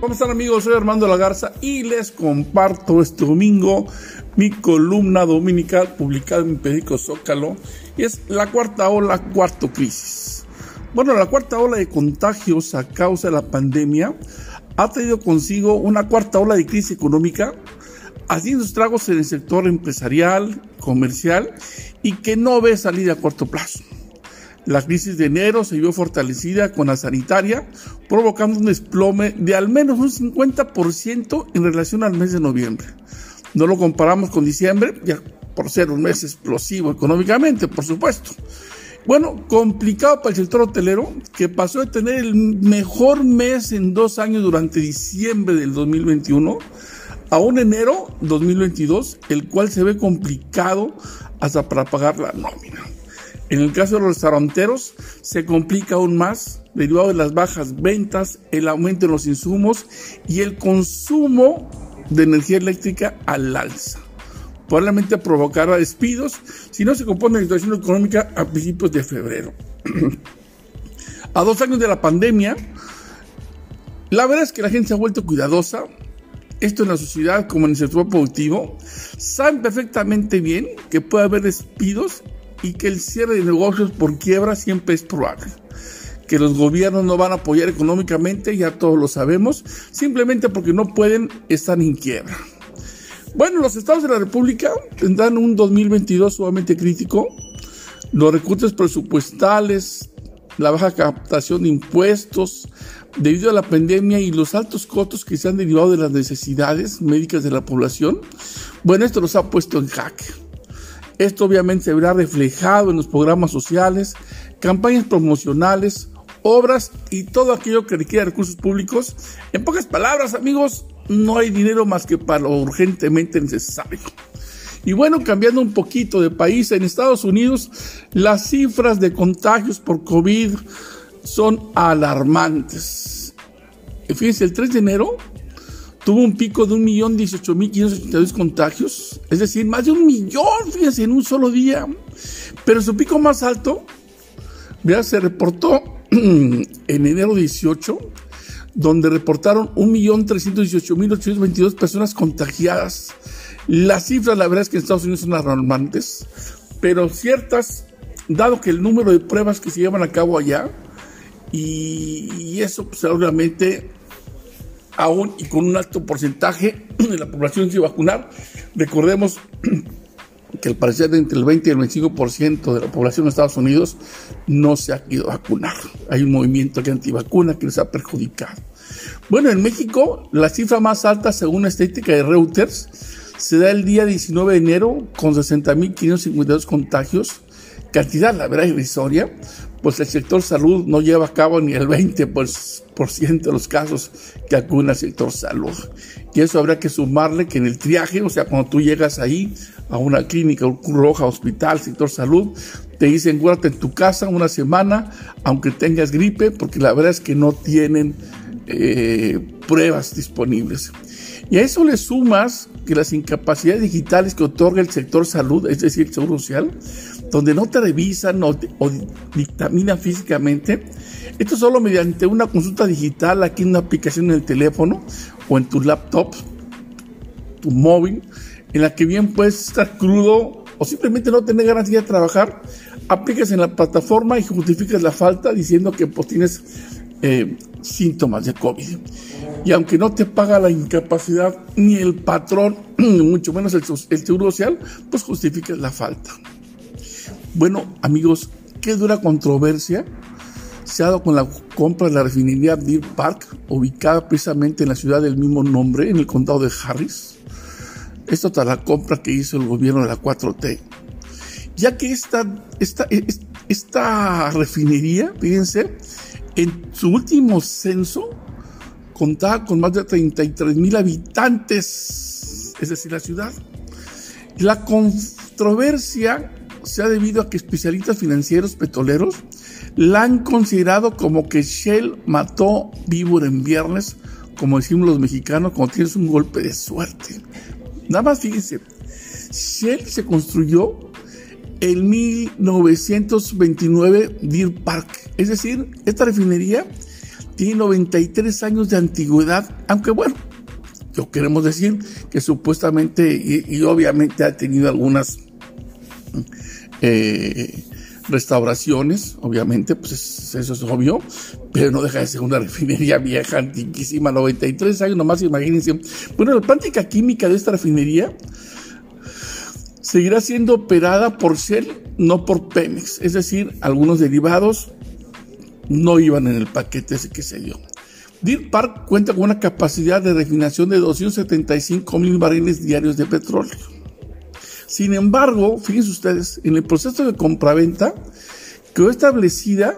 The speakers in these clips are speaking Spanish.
¿Cómo están amigos? Soy Armando Lagarza y les comparto este domingo mi columna dominical publicada en mi periódico Zócalo y es la cuarta ola, cuarto crisis. Bueno, la cuarta ola de contagios a causa de la pandemia ha traído consigo una cuarta ola de crisis económica haciendo estragos en el sector empresarial, comercial y que no ve salida a corto plazo. La crisis de enero se vio fortalecida con la sanitaria, provocando un desplome de al menos un 50% en relación al mes de noviembre. No lo comparamos con diciembre, ya por ser un mes explosivo económicamente, por supuesto. Bueno, complicado para el sector hotelero, que pasó de tener el mejor mes en dos años durante diciembre del 2021 a un enero 2022, el cual se ve complicado hasta para pagar la nómina. En el caso de los restauranteros, se complica aún más derivado de las bajas ventas, el aumento en los insumos y el consumo de energía eléctrica al alza. Probablemente provocará despidos si no se compone la situación económica a principios de febrero. a dos años de la pandemia, la verdad es que la gente se ha vuelto cuidadosa, esto en la sociedad como en el sector productivo, saben perfectamente bien que puede haber despidos y que el cierre de negocios por quiebra siempre es probable. Que los gobiernos no van a apoyar económicamente, ya todos lo sabemos, simplemente porque no pueden estar en quiebra. Bueno, los estados de la República tendrán un 2022 sumamente crítico. Los recursos presupuestales, la baja captación de impuestos debido a la pandemia y los altos costos que se han derivado de las necesidades médicas de la población, bueno, esto los ha puesto en jaque. Esto obviamente se verá reflejado en los programas sociales, campañas promocionales, obras y todo aquello que requiera recursos públicos. En pocas palabras, amigos, no hay dinero más que para lo urgentemente necesario. Y bueno, cambiando un poquito de país, en Estados Unidos las cifras de contagios por COVID son alarmantes. Fíjense, el 3 de enero tuvo un pico de 1.018.582 contagios, es decir, más de un millón, fíjense, en un solo día. Pero su pico más alto, ya se reportó en enero 18, donde reportaron 1.318.822 personas contagiadas. Las cifras, la verdad es que en Estados Unidos son alarmantes, pero ciertas, dado que el número de pruebas que se llevan a cabo allá, y, eso pues obviamente aún y con un alto porcentaje de la población sin vacunar. Recordemos que al parecer entre el 20 y el 25% de la población de Estados Unidos no se ha ido a vacunar. Hay un movimiento que antivacuna que les ha perjudicado. Bueno, en México la cifra más alta según la estadística de Reuters se da el día 19 de enero con 60.552 contagios, cantidad la verdad irrisoria, pues el sector salud no lleva a cabo ni el 20% de los casos que acuden al sector salud. Y eso habrá que sumarle que en el triaje, o sea, cuando tú llegas ahí a una clínica, Roja, hospital, sector salud, te dicen guárdate en tu casa una semana, aunque tengas gripe, porque la verdad es que no tienen eh, pruebas disponibles. Y a eso le sumas que las incapacidades digitales que otorga el sector salud, es decir, el seguro social, donde no te revisan o, dictaminan físicamente. Esto solo mediante una consulta digital, aquí en una aplicación en el teléfono o en tu laptop, tu móvil, en la que bien puedes estar crudo o simplemente no tener ganas de trabajar, aplicas en la plataforma y justificas la falta diciendo que pues, tienes eh, síntomas de COVID. Y aunque no te paga la incapacidad ni el patrón, mucho menos el, el seguro social, pues justificas la falta. Bueno, amigos, qué dura controversia se ha dado con la compra de la refinería Deer Park, ubicada precisamente en la ciudad del mismo nombre, en el condado de Harris. Esto tras la compra que hizo el gobierno de la 4T. Ya que esta, esta, esta refinería, fíjense, en su último censo contaba con más de 33 mil habitantes, es decir, la ciudad. La controversia se ha debido a que especialistas financieros petroleros la han considerado como que Shell mató vivo en viernes, como decimos los mexicanos, como tienes un golpe de suerte. Nada más fíjense, Shell se construyó en 1929 Deer Park, es decir, esta refinería tiene 93 años de antigüedad, aunque bueno, yo queremos decir que supuestamente y, obviamente ha tenido algunas eh, restauraciones, obviamente, pues eso es obvio, pero no deja de ser una refinería vieja, antiquísima, 93 años nomás, imagínense. Bueno, la planta química de esta refinería seguirá siendo operada por Shell, no por Pemex, es decir, algunos derivados no iban en el paquete ese que se dio. Deer Park cuenta con una capacidad de refinación de 275 mil barriles diarios de petróleo. Sin embargo, fíjense ustedes, en el proceso de compraventa quedó establecida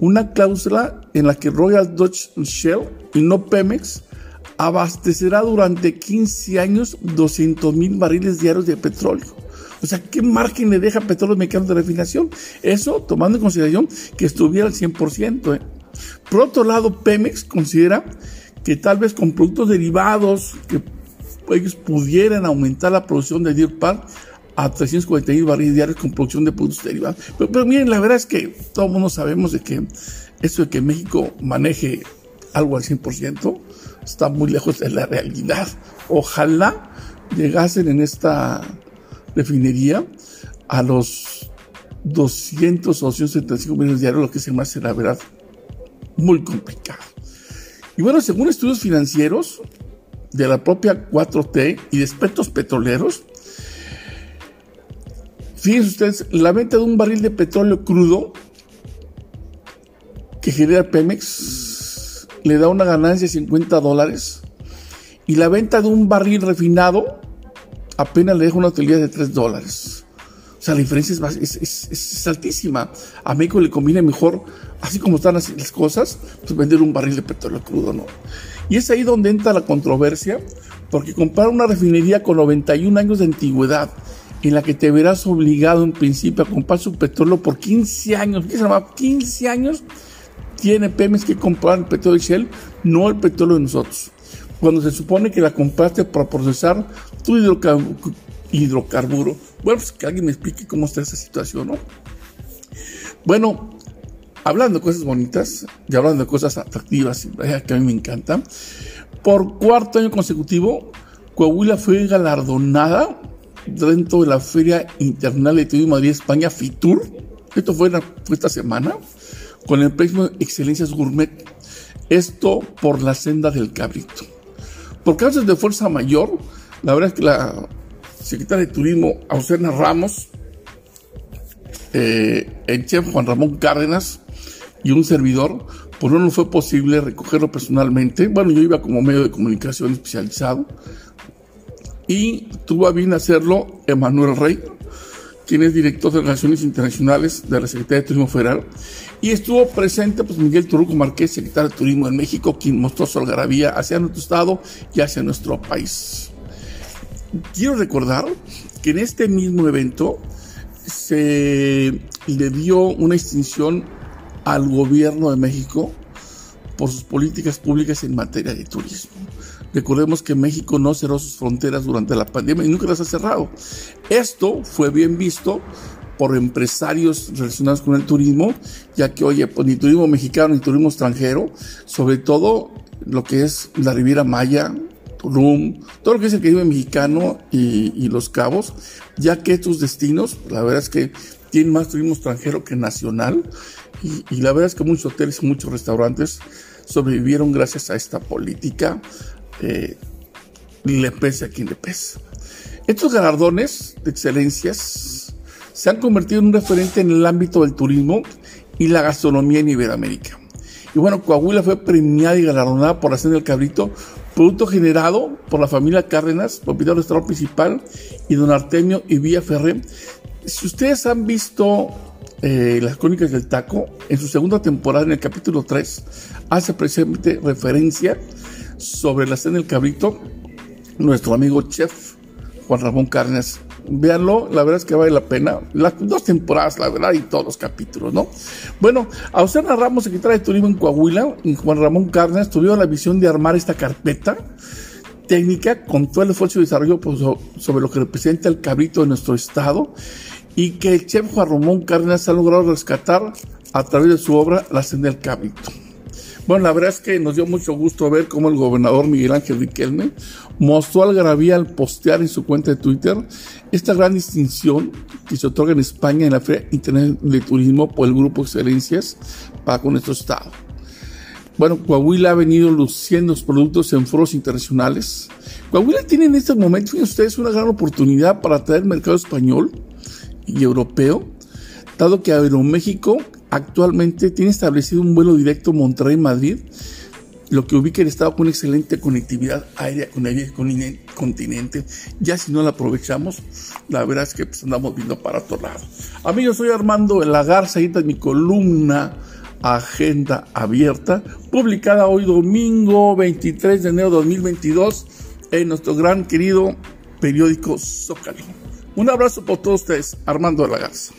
una cláusula en la que Royal Dutch Shell y no Pemex abastecerá durante 15 años 200 mil barriles diarios de petróleo. O sea, ¿qué margen le deja Petróleos Mexicanos de refinación? Eso tomando en consideración que estuviera al 100%. ¿eh? Por otro lado, Pemex considera que tal vez con productos derivados que ellos pudieran aumentar la producción de Deer Park a 340 mil barriles diarios con producción de productos derivados. Pero, miren, la verdad es que todo el mundo sabemos de que eso de que México maneje algo al 100% está muy lejos de la realidad. Ojalá llegasen en esta refinería a los 200 o 275 millones diarios, lo que se me hace la verdad muy complicado. Y bueno, según estudios financieros, de la propia 4T y de aspectos petroleros, fíjense ustedes, la venta de un barril de petróleo crudo que genera Pemex le da una ganancia de 50 dólares y la venta de un barril refinado apenas le deja una utilidad de 3 dólares. O sea, la diferencia es, altísima. A México le conviene mejor, así como están las, las cosas, pues vender un barril de petróleo crudo, ¿no? Y es ahí donde entra la controversia, porque comprar una refinería con 91 años de antigüedad, en la que te verás obligado en principio a comprar su petróleo por 15 años, ¿qué se llama? 15 años tiene Pemex que comprar el petróleo de Shell, no el petróleo de nosotros. Cuando se supone que la compraste para procesar tu hidrocarburo. Bueno, pues que alguien me explique cómo está esa situación, ¿no? Bueno, hablando de cosas bonitas y hablando de cosas atractivas que a mí me encantan, por cuarto año consecutivo, Coahuila fue galardonada dentro de la Feria Internacional de Turismo Madrid, España, FITUR. Esto fue, esta semana, con el premio Excelencias Gourmet. Esto por la senda del cabrito. Por causas de fuerza mayor, la verdad es que la secretaria de Turismo, Ausena Ramos, eh, el chef Juan Ramón Cárdenas, y un servidor, pues no nos fue posible recogerlo personalmente. Bueno, yo iba como medio de comunicación especializado y tuvo a bien hacerlo Emanuel Rey, quien es director de Relaciones Internacionales de la Secretaría de Turismo Federal, y estuvo presente pues, Miguel Turuco Marqués, secretario de Turismo en México, quien mostró su algarabía hacia nuestro estado y hacia nuestro país. Quiero recordar que en este mismo evento se le dio una distinción al gobierno de México por sus políticas públicas en materia de turismo. Recordemos que México no cerró sus fronteras durante la pandemia y nunca las ha cerrado. Esto fue bien visto por empresarios relacionados con el turismo, ya que, oye, pues ni turismo mexicano ni turismo extranjero, sobre todo lo que es la Riviera Maya, Tulum, todo lo que es el Caribe mexicano y, y Los Cabos, ya que estos destinos, la verdad es que tienen más turismo extranjero que nacional y, la verdad es que muchos hoteles y muchos restaurantes sobrevivieron gracias a esta política. Eh, le pese a quien le pese. Estos galardones de excelencias se han convertido en un referente en el ámbito del turismo y la gastronomía en Iberoamérica. Y bueno, Coahuila fue premiada y galardonada por la Cena del Cabrito, producto generado por la familia Cárdenas, propietario del restaurante principal, y don Artemio y Villa Ferré. Si ustedes han visto eh, Las Crónicas del Taco, en su segunda temporada, en el capítulo 3, hace precisamente referencia sobre la cena del cabrito, nuestro amigo chef Juan Ramón Carnes. Véanlo, la verdad es que vale la pena. Las dos temporadas, la verdad, y todos los capítulos, ¿no? Bueno, a Osana Ramos, secretaria de Turismo en Coahuila, y Juan Ramón Carnes tuvieron la visión de armar esta carpeta técnica con todo el esfuerzo y desarrollo pues, sobre lo que representa el cabrito de nuestro estado y que el chef Juan Ramón Cárdenas ha logrado rescatar a través de su obra La Cena del Cabrito. Bueno, la verdad es que nos dio mucho gusto ver cómo el gobernador Miguel Ángel Riquelme mostró algarabía al postear en su cuenta de Twitter esta gran distinción que se otorga en España en la Feria Internacional de Turismo por el Grupo Excelencias para con nuestro estado. Bueno, Coahuila ha venido luciendo sus productos en foros internacionales. Coahuila tiene en este momento, fíjense ustedes, una gran oportunidad para atraer el mercado español y europeo, dado que Aeroméxico actualmente tiene establecido un vuelo directo Monterrey-Madrid, lo que ubica el estado con excelente conectividad aérea con el continente. Ya si no la aprovechamos, la verdad es que pues, andamos viendo para otro lado. Amigos, soy Armando de la Garza, ahí está mi columna Agenda Abierta, publicada hoy domingo 23 de enero de 2022 en nuestro gran querido periódico Zócalo. Un abrazo por todos ustedes, Armando de la Garza.